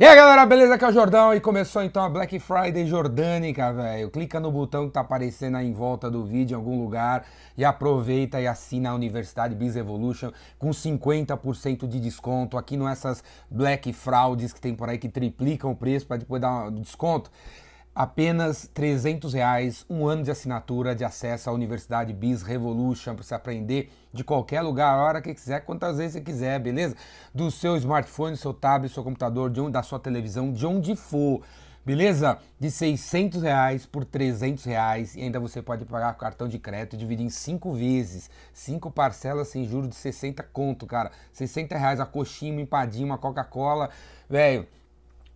E aí galera, beleza? Aqui é o Jordão e começou então a Black Friday jordânica, velho. Clica no botão que tá aparecendo aí em volta do vídeo em algum lugar e aproveita e assina a Universidade Biz Evolution com 50% de desconto. Aqui não essas Black Frauds que tem por aí que triplicam o preço para depois dar um desconto apenas 300 reais, um ano de assinatura de acesso à Universidade Biz Revolution para você aprender de qualquer lugar, a hora que quiser, quantas vezes você quiser, beleza? Do seu smartphone, seu tablet, seu computador, de onde, da sua televisão, de onde for. Beleza? De 600 reais por 300 reais e ainda você pode pagar com cartão de crédito dividir em cinco vezes, cinco parcelas sem juros de 60 conto, cara. 60 reais a coxinha, uma empadinha, uma Coca-Cola, velho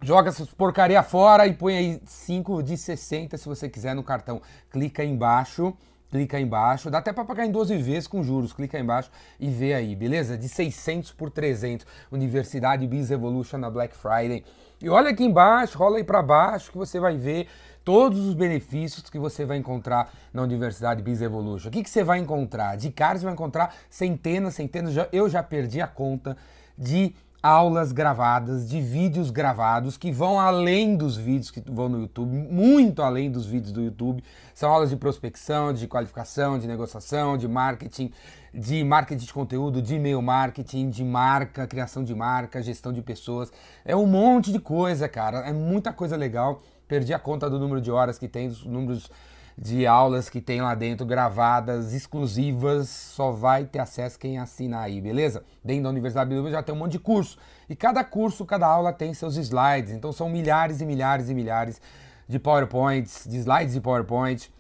Joga essas porcaria fora e põe aí 5 de 60 se você quiser no cartão. Clica aí embaixo, clica aí embaixo. Dá até para pagar em 12 vezes com juros. Clica aí embaixo e vê aí, beleza? De 600 por 300. Universidade Biz Evolution na Black Friday. E olha aqui embaixo, rola aí para baixo que você vai ver todos os benefícios que você vai encontrar na Universidade Biz Evolution. O que, que você vai encontrar? De cara você vai encontrar centenas, centenas, eu já perdi a conta de aulas gravadas, de vídeos gravados que vão além dos vídeos que vão no YouTube, muito além dos vídeos do YouTube. São aulas de prospecção, de qualificação, de negociação, de marketing, de marketing de conteúdo, de e-mail marketing, de marca, criação de marca, gestão de pessoas. É um monte de coisa, cara. É muita coisa legal. Perdi a conta do número de horas que tem, dos números de aulas que tem lá dentro gravadas, exclusivas, só vai ter acesso quem assinar aí, beleza? Dentro da Universidade Bilíngue já tem um monte de curso. E cada curso, cada aula tem seus slides, então são milhares e milhares e milhares de PowerPoints, de slides de PowerPoint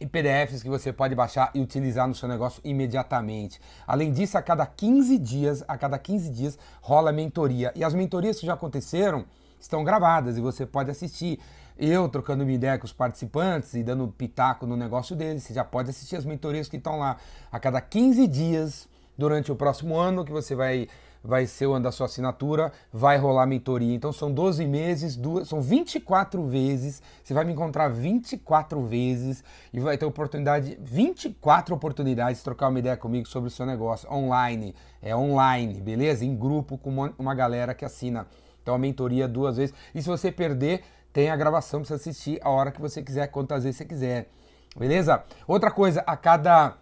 e PDFs que você pode baixar e utilizar no seu negócio imediatamente. Além disso, a cada 15 dias, a cada 15 dias rola mentoria. E as mentorias que já aconteceram estão gravadas e você pode assistir eu trocando uma ideia com os participantes e dando pitaco no negócio deles. Você já pode assistir as mentorias que estão lá a cada 15 dias durante o próximo ano, que você vai vai ser o ano da sua assinatura, vai rolar mentoria. Então são 12 meses, duas, são 24 vezes. Você vai me encontrar 24 vezes e vai ter oportunidade, 24 oportunidades de trocar uma ideia comigo sobre o seu negócio online. É online, beleza? Em grupo com uma, uma galera que assina. Então a mentoria duas vezes. E se você perder, tem a gravação para você assistir a hora que você quiser, quantas vezes você quiser. Beleza? Outra coisa, a cada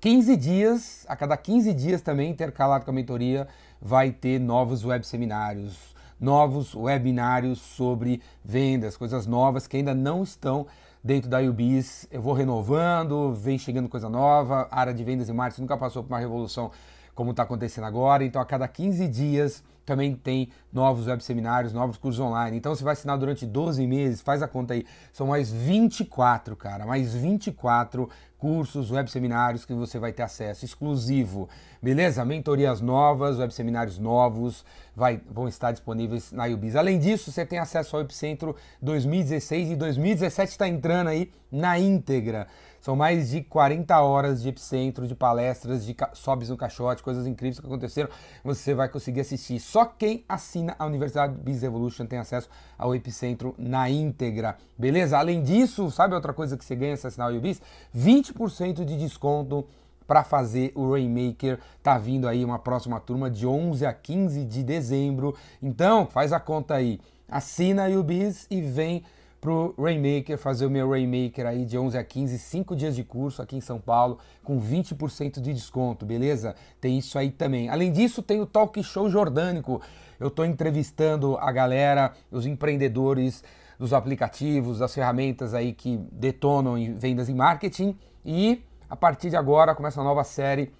15 dias, a cada 15 dias também, intercalado com a mentoria, vai ter novos web seminários, novos webinários sobre vendas, coisas novas que ainda não estão dentro da UBIS. Eu vou renovando, vem chegando coisa nova, a área de vendas e marketing nunca passou por uma revolução como está acontecendo agora. Então, a cada 15 dias também tem novos web seminários, novos cursos online. Então, você vai assinar durante 12 meses, faz a conta aí. São mais 24, cara, mais 24 cursos, web seminários que você vai ter acesso exclusivo. Beleza? Mentorias novas, web seminários novos vai, vão estar disponíveis na UBIS. Além disso, você tem acesso ao Epicentro 2016 e 2017 está entrando aí na íntegra. São mais de 40 horas de epicentro, de palestras, de sobes no caixote, coisas incríveis que aconteceram. Você vai conseguir assistir. Só quem assina a Universidade Biz Evolution tem acesso ao epicentro na íntegra. Beleza? Além disso, sabe outra coisa que você ganha se assinar o UBIS? 20% de desconto para fazer o Rainmaker. Tá vindo aí uma próxima turma de 11 a 15 de dezembro. Então, faz a conta aí. Assina a UBIS e vem pro Rainmaker, fazer o meu Rainmaker aí de 11 a 15, 5 dias de curso aqui em São Paulo, com 20% de desconto, beleza? Tem isso aí também. Além disso, tem o Talk Show Jordânico. Eu estou entrevistando a galera, os empreendedores dos aplicativos, das ferramentas aí que detonam em vendas e marketing. E a partir de agora começa uma nova série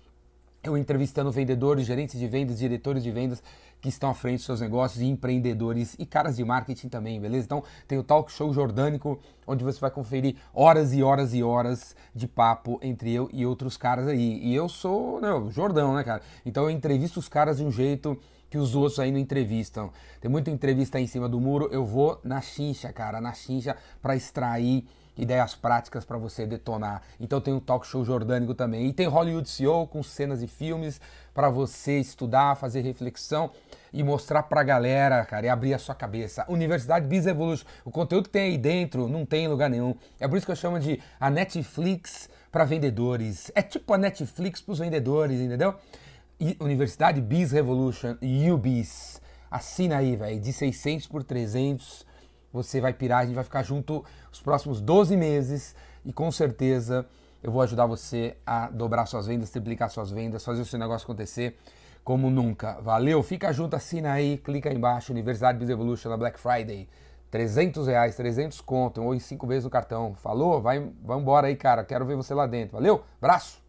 eu entrevistando vendedores, gerentes de vendas, diretores de vendas que estão à frente dos seus negócios e empreendedores e caras de marketing também, beleza? Então tem o Talk Show Jordânico, onde você vai conferir horas e horas e horas de papo entre eu e outros caras aí. E eu sou, né, o Jordão, né, cara? Então eu entrevisto os caras de um jeito que os outros não entrevistam. Tem muita entrevista aí em cima do muro, eu vou na chincha, cara, na chincha para extrair ideias práticas para você detonar. Então tem o Talk Show Jordânico também. E tem Hollywood CEO com cenas e filmes para você estudar, fazer reflexão e mostrar pra galera, cara, e abrir a sua cabeça. Universidade Biz Evolution, o conteúdo que tem aí dentro não tem em lugar nenhum. É por isso que eu chamo de a Netflix para vendedores. É tipo a Netflix para os vendedores, entendeu? Universidade Biz Revolution, UBIS Assina aí, velho, de 600 por 300. Você vai pirar, a gente vai ficar junto os próximos 12 meses e com certeza eu vou ajudar você a dobrar suas vendas, triplicar suas vendas, fazer o seu negócio acontecer como nunca. Valeu? Fica junto, assina aí, clica aí embaixo, Universidade Biz Evolution na Black Friday. 300 reais, 300 conto, ou em 5 vezes no cartão. Falou? Vai, vai embora aí, cara. Quero ver você lá dentro. Valeu? Abraço!